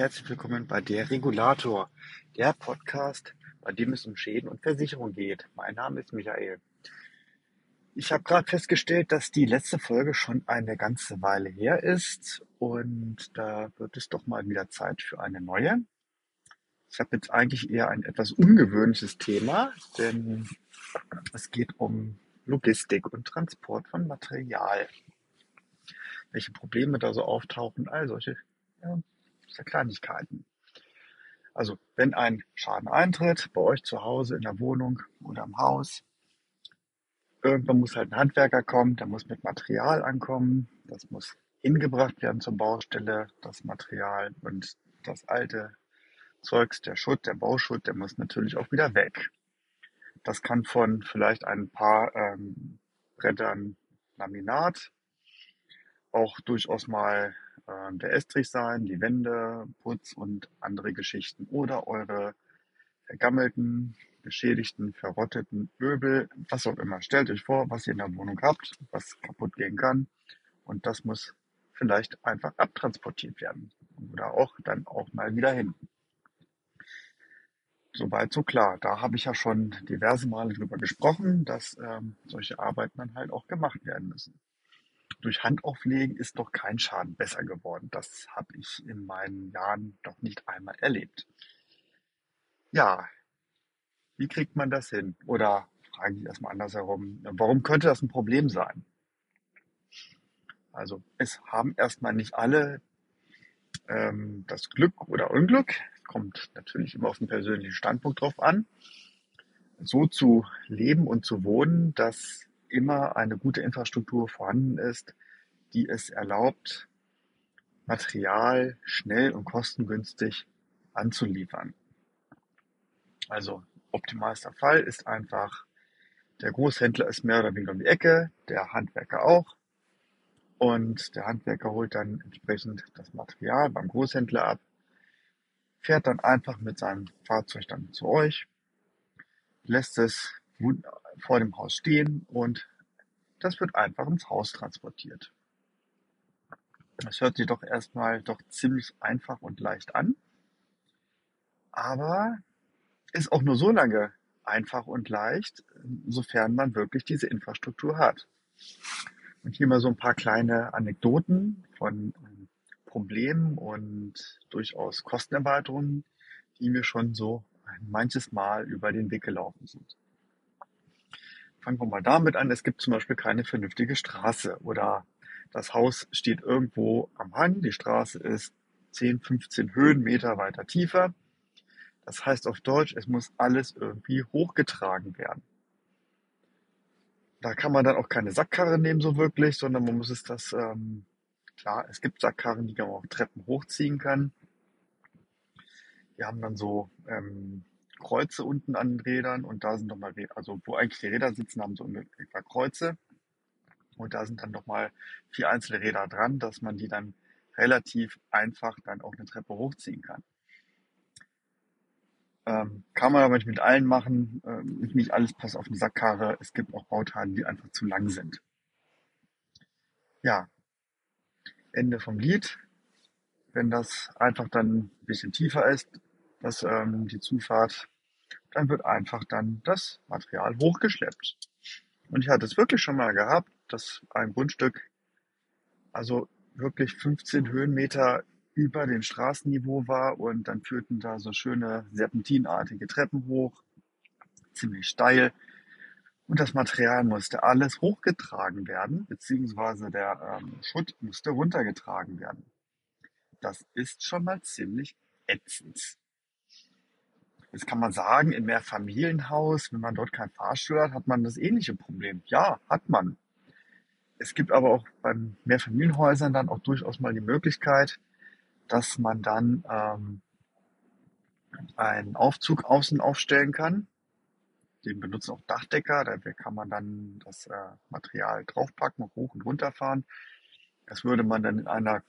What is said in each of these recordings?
Herzlich willkommen bei Der Regulator, der Podcast, bei dem es um Schäden und Versicherung geht. Mein Name ist Michael. Ich habe gerade festgestellt, dass die letzte Folge schon eine ganze Weile her ist und da wird es doch mal wieder Zeit für eine neue. Ich habe jetzt eigentlich eher ein etwas ungewöhnliches Thema, denn es geht um Logistik und Transport von Material. Welche Probleme da so auftauchen, all solche ja, Kleinigkeiten. Also wenn ein Schaden eintritt, bei euch zu Hause, in der Wohnung oder im Haus, irgendwann muss halt ein Handwerker kommen, der muss mit Material ankommen, das muss hingebracht werden zur Baustelle, das Material und das alte Zeugs, der Schutt, der Bauschutt, der muss natürlich auch wieder weg. Das kann von vielleicht ein paar ähm, Brettern Laminat auch durchaus mal der Estrich sein, die Wände, Putz und andere Geschichten oder eure vergammelten, beschädigten, verrotteten Möbel, was auch immer. Stellt euch vor, was ihr in der Wohnung habt, was kaputt gehen kann und das muss vielleicht einfach abtransportiert werden oder auch dann auch mal wieder hin. Soweit so klar. Da habe ich ja schon diverse Male drüber gesprochen, dass ähm, solche Arbeiten dann halt auch gemacht werden müssen durch Handauflegen ist doch kein Schaden besser geworden. Das habe ich in meinen Jahren noch nicht einmal erlebt. Ja, wie kriegt man das hin? Oder frage ich erstmal andersherum, warum könnte das ein Problem sein? Also es haben erstmal nicht alle ähm, das Glück oder Unglück, kommt natürlich immer auf den persönlichen Standpunkt drauf an, so zu leben und zu wohnen, dass immer eine gute Infrastruktur vorhanden ist, die es erlaubt, Material schnell und kostengünstig anzuliefern. Also optimalster Fall ist einfach, der Großhändler ist mehr oder weniger um die Ecke, der Handwerker auch. Und der Handwerker holt dann entsprechend das Material beim Großhändler ab, fährt dann einfach mit seinem Fahrzeug dann zu euch, lässt es vor dem Haus stehen und das wird einfach ins Haus transportiert. Das hört sich doch erstmal doch ziemlich einfach und leicht an, aber ist auch nur so lange einfach und leicht, sofern man wirklich diese Infrastruktur hat. Und hier mal so ein paar kleine Anekdoten von ähm, Problemen und durchaus Kostenerweiterungen, die mir schon so manches Mal über den Weg gelaufen sind. Fangen wir mal damit an. Es gibt zum Beispiel keine vernünftige Straße oder das Haus steht irgendwo am Hang. Die Straße ist 10, 15 Höhenmeter weiter tiefer. Das heißt auf Deutsch, es muss alles irgendwie hochgetragen werden. Da kann man dann auch keine Sackkarre nehmen so wirklich, sondern man muss es das, ähm, klar, es gibt Sackkarren, die man auch Treppen hochziehen kann. Die haben dann so ähm, Kreuze unten an den Rädern und da sind nochmal, also wo eigentlich die Räder sitzen, haben so etwa Kreuze. Und da sind dann nochmal vier einzelne Räder dran, dass man die dann relativ einfach dann auch eine Treppe hochziehen kann. Ähm, kann man aber nicht mit allen machen. Ähm, nicht alles passt auf eine Sackkarre. Es gibt auch Bauteile, die einfach zu lang sind. Ja, Ende vom Lied. Wenn das einfach dann ein bisschen tiefer ist, dass ähm, die Zufahrt, dann wird einfach dann das Material hochgeschleppt. Und ich hatte es wirklich schon mal gehabt, dass ein Grundstück also wirklich 15 Höhenmeter über dem Straßenniveau war und dann führten da so schöne serpentinartige Treppen hoch, ziemlich steil. Und das Material musste alles hochgetragen werden, beziehungsweise der ähm, Schutt musste runtergetragen werden. Das ist schon mal ziemlich ätzend. Jetzt kann man sagen, in Mehrfamilienhaus, wenn man dort kein Fahrstuhl hat, hat man das ähnliche Problem. Ja, hat man. Es gibt aber auch bei Mehrfamilienhäusern dann auch durchaus mal die Möglichkeit, dass man dann ähm, einen Aufzug außen aufstellen kann. Den benutzen auch Dachdecker, da kann man dann das äh, Material draufpacken, hoch und runter fahren. Das würde man dann in einer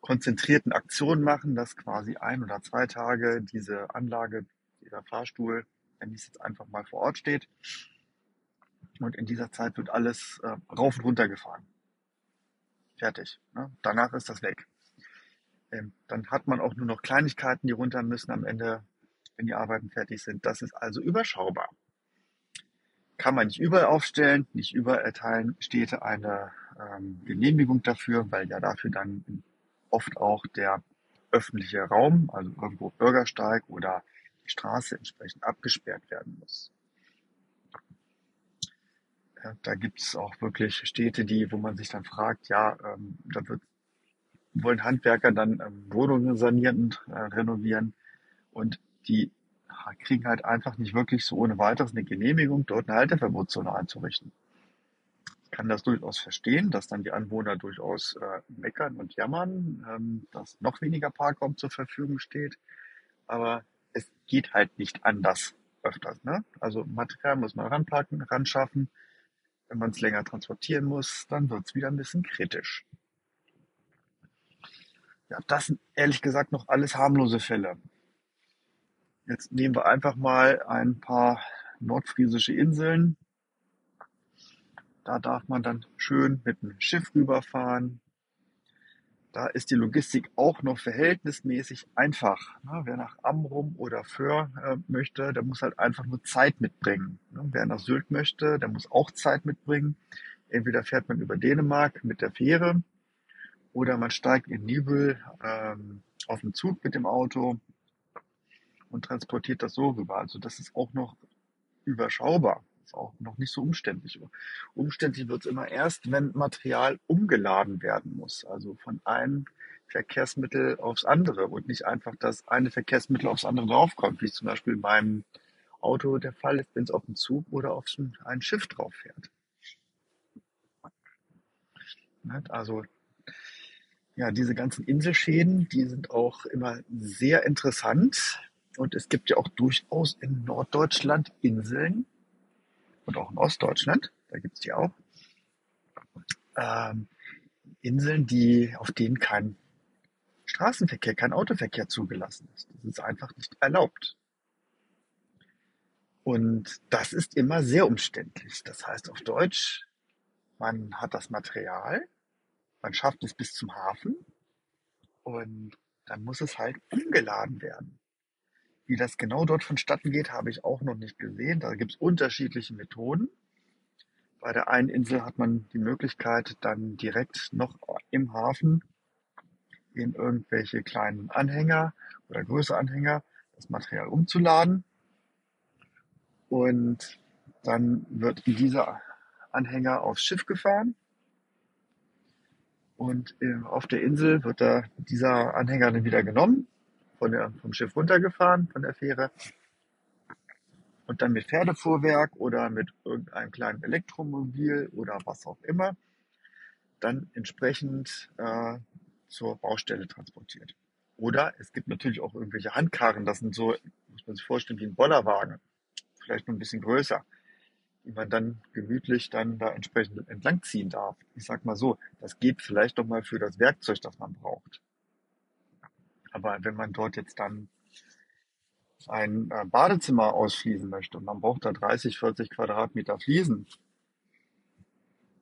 konzentrierten Aktion machen, dass quasi ein oder zwei Tage diese Anlage dieser Fahrstuhl, wenn dies jetzt einfach mal vor Ort steht. Und in dieser Zeit wird alles äh, rauf und runter gefahren. Fertig. Ne? Danach ist das weg. Ähm, dann hat man auch nur noch Kleinigkeiten, die runter müssen am Ende, wenn die Arbeiten fertig sind. Das ist also überschaubar. Kann man nicht überall aufstellen, nicht überall erteilen Städte eine ähm, Genehmigung dafür, weil ja dafür dann oft auch der öffentliche Raum, also irgendwo Bürgersteig oder die Straße entsprechend abgesperrt werden muss. Ja, da gibt es auch wirklich Städte, die, wo man sich dann fragt, ja, ähm, da wird, wollen Handwerker dann ähm, Wohnungen sanieren und äh, renovieren und die kriegen halt einfach nicht wirklich so ohne weiteres eine Genehmigung, dort eine Halteverbotszone einzurichten. Ich kann das durchaus verstehen, dass dann die Anwohner durchaus äh, meckern und jammern, ähm, dass noch weniger Parkraum zur Verfügung steht. Aber es geht halt nicht anders öfters. Ne? Also Material muss man ranpacken, ranschaffen. Wenn man es länger transportieren muss, dann wird es wieder ein bisschen kritisch. Ja, das sind ehrlich gesagt noch alles harmlose Fälle. Jetzt nehmen wir einfach mal ein paar nordfriesische Inseln. Da darf man dann schön mit dem Schiff rüberfahren. Da ist die Logistik auch noch verhältnismäßig einfach. wer nach Amrum oder Föhr äh, möchte, der muss halt einfach nur Zeit mitbringen. wer nach Sylt möchte, der muss auch Zeit mitbringen. Entweder fährt man über Dänemark mit der Fähre oder man steigt in Nibel ähm, auf den Zug mit dem Auto und transportiert das so rüber. Also das ist auch noch überschaubar. Ist auch noch nicht so umständlich. Umständlich wird es immer erst, wenn Material umgeladen werden muss. Also von einem Verkehrsmittel aufs andere und nicht einfach das eine Verkehrsmittel aufs andere draufkommt, wie zum Beispiel beim Auto der Fall ist, wenn es auf den Zug oder auf ein Schiff drauf fährt. Also ja, diese ganzen Inselschäden, die sind auch immer sehr interessant. Und es gibt ja auch durchaus in Norddeutschland Inseln und auch in Ostdeutschland, da gibt es die auch, ähm, Inseln, die, auf denen kein Straßenverkehr, kein Autoverkehr zugelassen ist. Das ist einfach nicht erlaubt. Und das ist immer sehr umständlich. Das heißt auf Deutsch, man hat das Material, man schafft es bis zum Hafen und dann muss es halt umgeladen werden. Wie das genau dort vonstatten geht, habe ich auch noch nicht gesehen. Da gibt es unterschiedliche Methoden. Bei der einen Insel hat man die Möglichkeit, dann direkt noch im Hafen in irgendwelche kleinen Anhänger oder größere Anhänger das Material umzuladen. Und dann wird dieser Anhänger aufs Schiff gefahren. Und äh, auf der Insel wird da dieser Anhänger dann wieder genommen von der, vom Schiff runtergefahren, von der Fähre. Und dann mit Pferdefuhrwerk oder mit irgendeinem kleinen Elektromobil oder was auch immer, dann entsprechend äh, zur Baustelle transportiert. Oder es gibt natürlich auch irgendwelche Handkarren, das sind so, muss man sich vorstellen, wie ein Bollerwagen, vielleicht nur ein bisschen größer, die man dann gemütlich dann da entsprechend entlangziehen darf. Ich sag mal so, das geht vielleicht doch mal für das Werkzeug, das man braucht. Aber wenn man dort jetzt dann ein äh, Badezimmer ausfließen möchte und man braucht da 30, 40 Quadratmeter Fliesen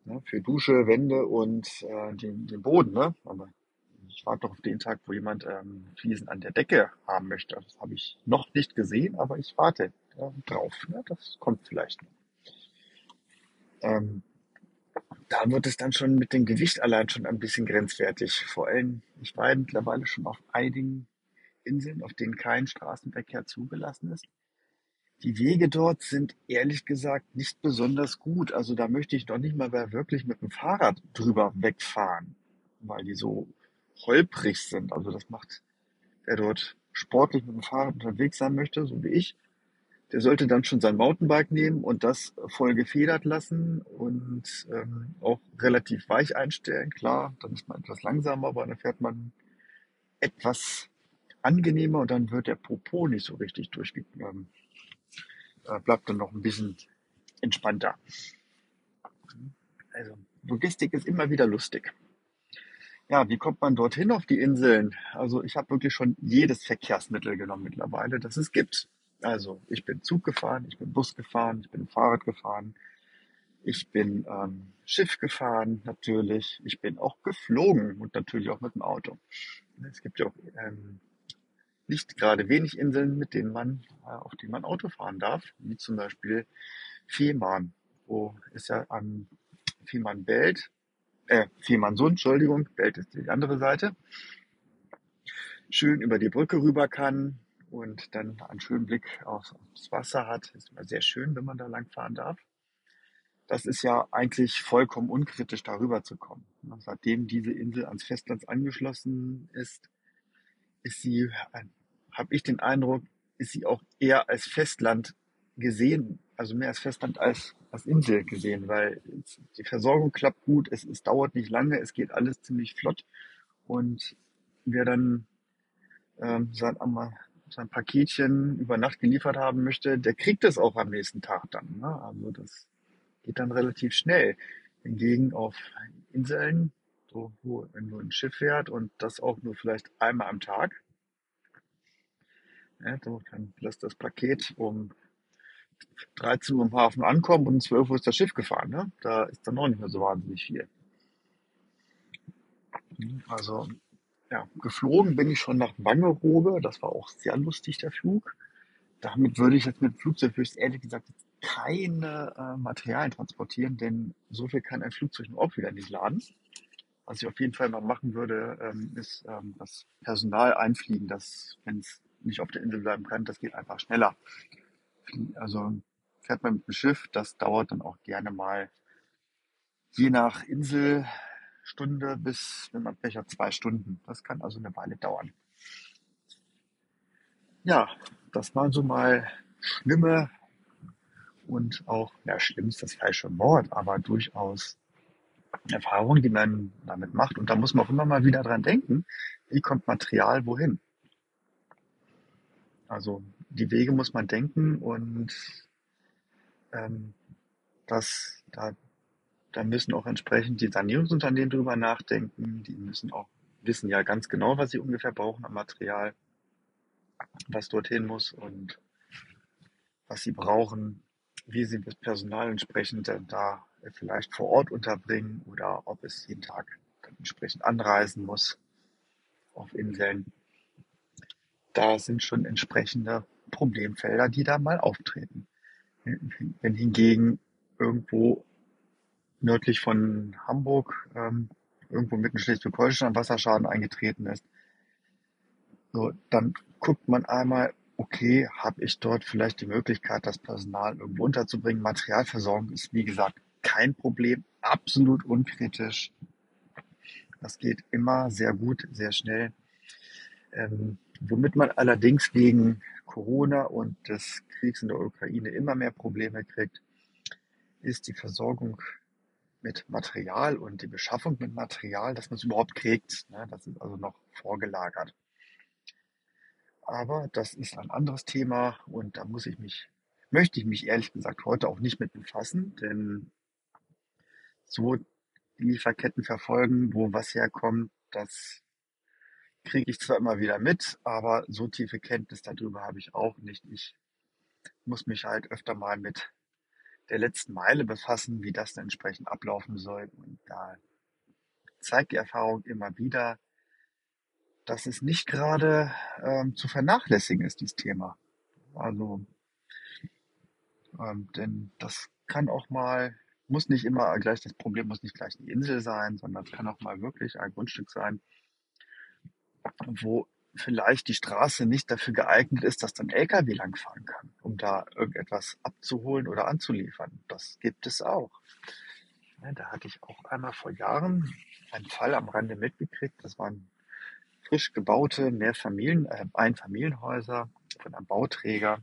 ne, für Dusche, Wände und äh, den, den Boden. Ne? Aber ich warte doch auf den Tag, wo jemand ähm, Fliesen an der Decke haben möchte. Das habe ich noch nicht gesehen, aber ich warte äh, drauf. Ne? Das kommt vielleicht noch. Ähm, da wird es dann schon mit dem Gewicht allein schon ein bisschen grenzwertig. Vor allem, ich war mittlerweile schon auf einigen Inseln, auf denen kein Straßenverkehr zugelassen ist. Die Wege dort sind ehrlich gesagt nicht besonders gut. Also da möchte ich doch nicht mal wirklich mit dem Fahrrad drüber wegfahren, weil die so holprig sind. Also das macht, wer dort sportlich mit dem Fahrrad unterwegs sein möchte, so wie ich, der sollte dann schon sein Mountainbike nehmen und das voll gefedert lassen und ähm, auch relativ weich einstellen. Klar, dann ist man etwas langsamer, aber dann fährt man etwas angenehmer und dann wird der Popo nicht so richtig durchgegangen. Äh, bleibt dann noch ein bisschen entspannter. Also Logistik ist immer wieder lustig. Ja, wie kommt man dorthin auf die Inseln? Also ich habe wirklich schon jedes Verkehrsmittel genommen mittlerweile, das es gibt. Also ich bin Zug gefahren, ich bin Bus gefahren, ich bin Fahrrad gefahren. Ich bin ähm, Schiff gefahren, natürlich. Ich bin auch geflogen und natürlich auch mit dem Auto. Es gibt ja auch ähm, nicht gerade wenig Inseln, mit denen man, äh, auf denen man Auto fahren darf, wie zum Beispiel Fehmarn, wo ist ja am Fehmarn-Belt, äh, Fehmarnsund, Entschuldigung, Belt ist die andere Seite, schön über die Brücke rüber kann und dann einen schönen Blick aufs, Wasser hat. Ist immer sehr schön, wenn man da lang fahren darf. Das ist ja eigentlich vollkommen unkritisch, darüber zu kommen. Seitdem diese Insel ans Festland angeschlossen ist, ist sie, habe ich den Eindruck, ist sie auch eher als Festland gesehen, also mehr als Festland als als Insel gesehen, weil die Versorgung klappt gut, es, es dauert nicht lange, es geht alles ziemlich flott und wer dann ähm, sein, sein Paketchen über Nacht geliefert haben möchte, der kriegt es auch am nächsten Tag dann. Ne? Also das geht dann relativ schnell. Hingegen auf Inseln, so, wo wenn du ein Schiff fährt und das auch nur vielleicht einmal am Tag, ja, so, dann lässt das Paket um 13 Uhr im Hafen ankommen und um 12 Uhr ist das Schiff gefahren. Ne? Da ist dann auch nicht mehr so wahnsinnig viel. Also, ja, geflogen bin ich schon nach Wangerooge. Das war auch sehr lustig, der Flug. Damit würde ich jetzt mit Flugzeug höchst ehrlich gesagt keine äh, Materialien transportieren, denn so viel kann ein Flugzeug nur auch wieder nicht laden. Was ich auf jeden Fall mal machen würde, ähm, ist ähm, das Personal einfliegen, dass, wenn es nicht auf der Insel bleiben kann, das geht einfach schneller. Also fährt man mit dem Schiff, das dauert dann auch gerne mal je nach Inselstunde bis, wenn man hat, zwei Stunden. Das kann also eine Weile dauern. Ja, das waren so mal schlimme und auch, ja, schlimm ist das falsche Wort, aber durchaus Erfahrungen, die man damit macht. Und da muss man auch immer mal wieder dran denken, wie kommt Material wohin? Also die Wege muss man denken und ähm, das, da, da müssen auch entsprechend die Sanierungsunternehmen drüber nachdenken. Die müssen auch wissen ja ganz genau, was sie ungefähr brauchen an Material, was dorthin muss und was sie brauchen, wie sie das Personal entsprechend da vielleicht vor Ort unterbringen oder ob es jeden Tag entsprechend anreisen muss auf Inseln da sind schon entsprechende Problemfelder, die da mal auftreten. Wenn hingegen irgendwo nördlich von Hamburg ähm, irgendwo mitten Schleswig-Holstein Wasserschaden eingetreten ist, so, dann guckt man einmal, okay, habe ich dort vielleicht die Möglichkeit, das Personal irgendwo unterzubringen. Materialversorgung ist, wie gesagt, kein Problem, absolut unkritisch. Das geht immer sehr gut, sehr schnell. Ähm, womit man allerdings wegen Corona und des Kriegs in der Ukraine immer mehr Probleme kriegt, ist die Versorgung mit Material und die Beschaffung mit Material, dass man es überhaupt kriegt. Ne? Das ist also noch vorgelagert. Aber das ist ein anderes Thema und da muss ich mich, möchte ich mich ehrlich gesagt heute auch nicht mit befassen, denn so Lieferketten verfolgen, wo was herkommt, das kriege ich zwar immer wieder mit, aber so tiefe Kenntnis darüber habe ich auch nicht. Ich muss mich halt öfter mal mit der letzten Meile befassen, wie das dann entsprechend ablaufen soll. Und da zeigt die Erfahrung immer wieder, dass es nicht gerade ähm, zu vernachlässigen ist, dieses Thema. Also, ähm, denn das kann auch mal, muss nicht immer gleich, das Problem muss nicht gleich die Insel sein, sondern es kann auch mal wirklich ein Grundstück sein, wo vielleicht die Straße nicht dafür geeignet ist, dass dann LKW langfahren kann, um da irgendetwas abzuholen oder anzuliefern. Das gibt es auch. Da hatte ich auch einmal vor Jahren einen Fall am Rande mitgekriegt. Das waren frisch gebaute Mehrfamilien, äh, Einfamilienhäuser von einem Bauträger.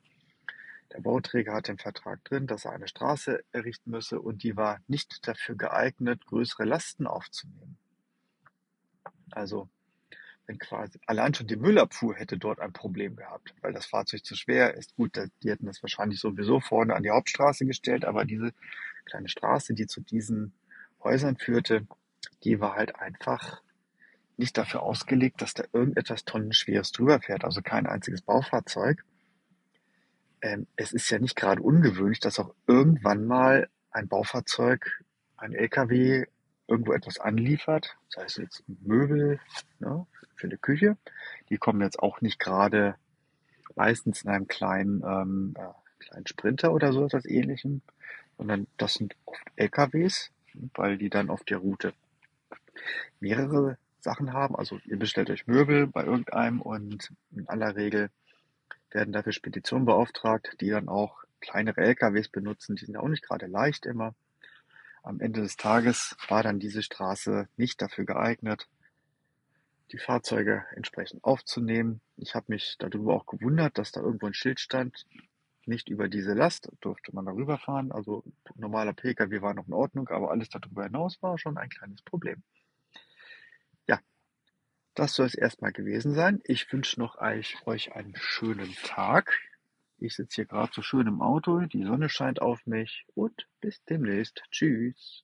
Der Bauträger hat den Vertrag drin, dass er eine Straße errichten müsse und die war nicht dafür geeignet, größere Lasten aufzunehmen. Also wenn quasi allein schon die Müllabfuhr hätte dort ein Problem gehabt, weil das Fahrzeug zu schwer ist. Gut, die hätten das wahrscheinlich sowieso vorne an die Hauptstraße gestellt, aber diese kleine Straße, die zu diesen Häusern führte, die war halt einfach nicht dafür ausgelegt, dass da irgendetwas tonnenschweres drüber fährt, also kein einziges Baufahrzeug. Ähm, es ist ja nicht gerade ungewöhnlich, dass auch irgendwann mal ein Baufahrzeug, ein LKW irgendwo etwas anliefert, sei es jetzt Möbel ne, für eine Küche, die kommen jetzt auch nicht gerade meistens in einem kleinen, ähm, äh, kleinen Sprinter oder so etwas ähnlichem, sondern das sind oft LKWs, weil die dann auf der Route mehrere Sachen haben. Also ihr bestellt euch Möbel bei irgendeinem und in aller Regel werden dafür Speditionen beauftragt, die dann auch kleinere LKWs benutzen. Die sind auch nicht gerade leicht immer. Am Ende des Tages war dann diese Straße nicht dafür geeignet, die Fahrzeuge entsprechend aufzunehmen. Ich habe mich darüber auch gewundert, dass da irgendwo ein Schild stand, nicht über diese Last durfte man darüber fahren. Also normaler Pkw war noch in Ordnung, aber alles darüber hinaus war schon ein kleines Problem. Ja, das soll es erstmal gewesen sein. Ich wünsche noch euch, einen schönen Tag. Ich sitze hier gerade so schön im Auto, die Sonne scheint auf mich und bis demnächst. Tschüss.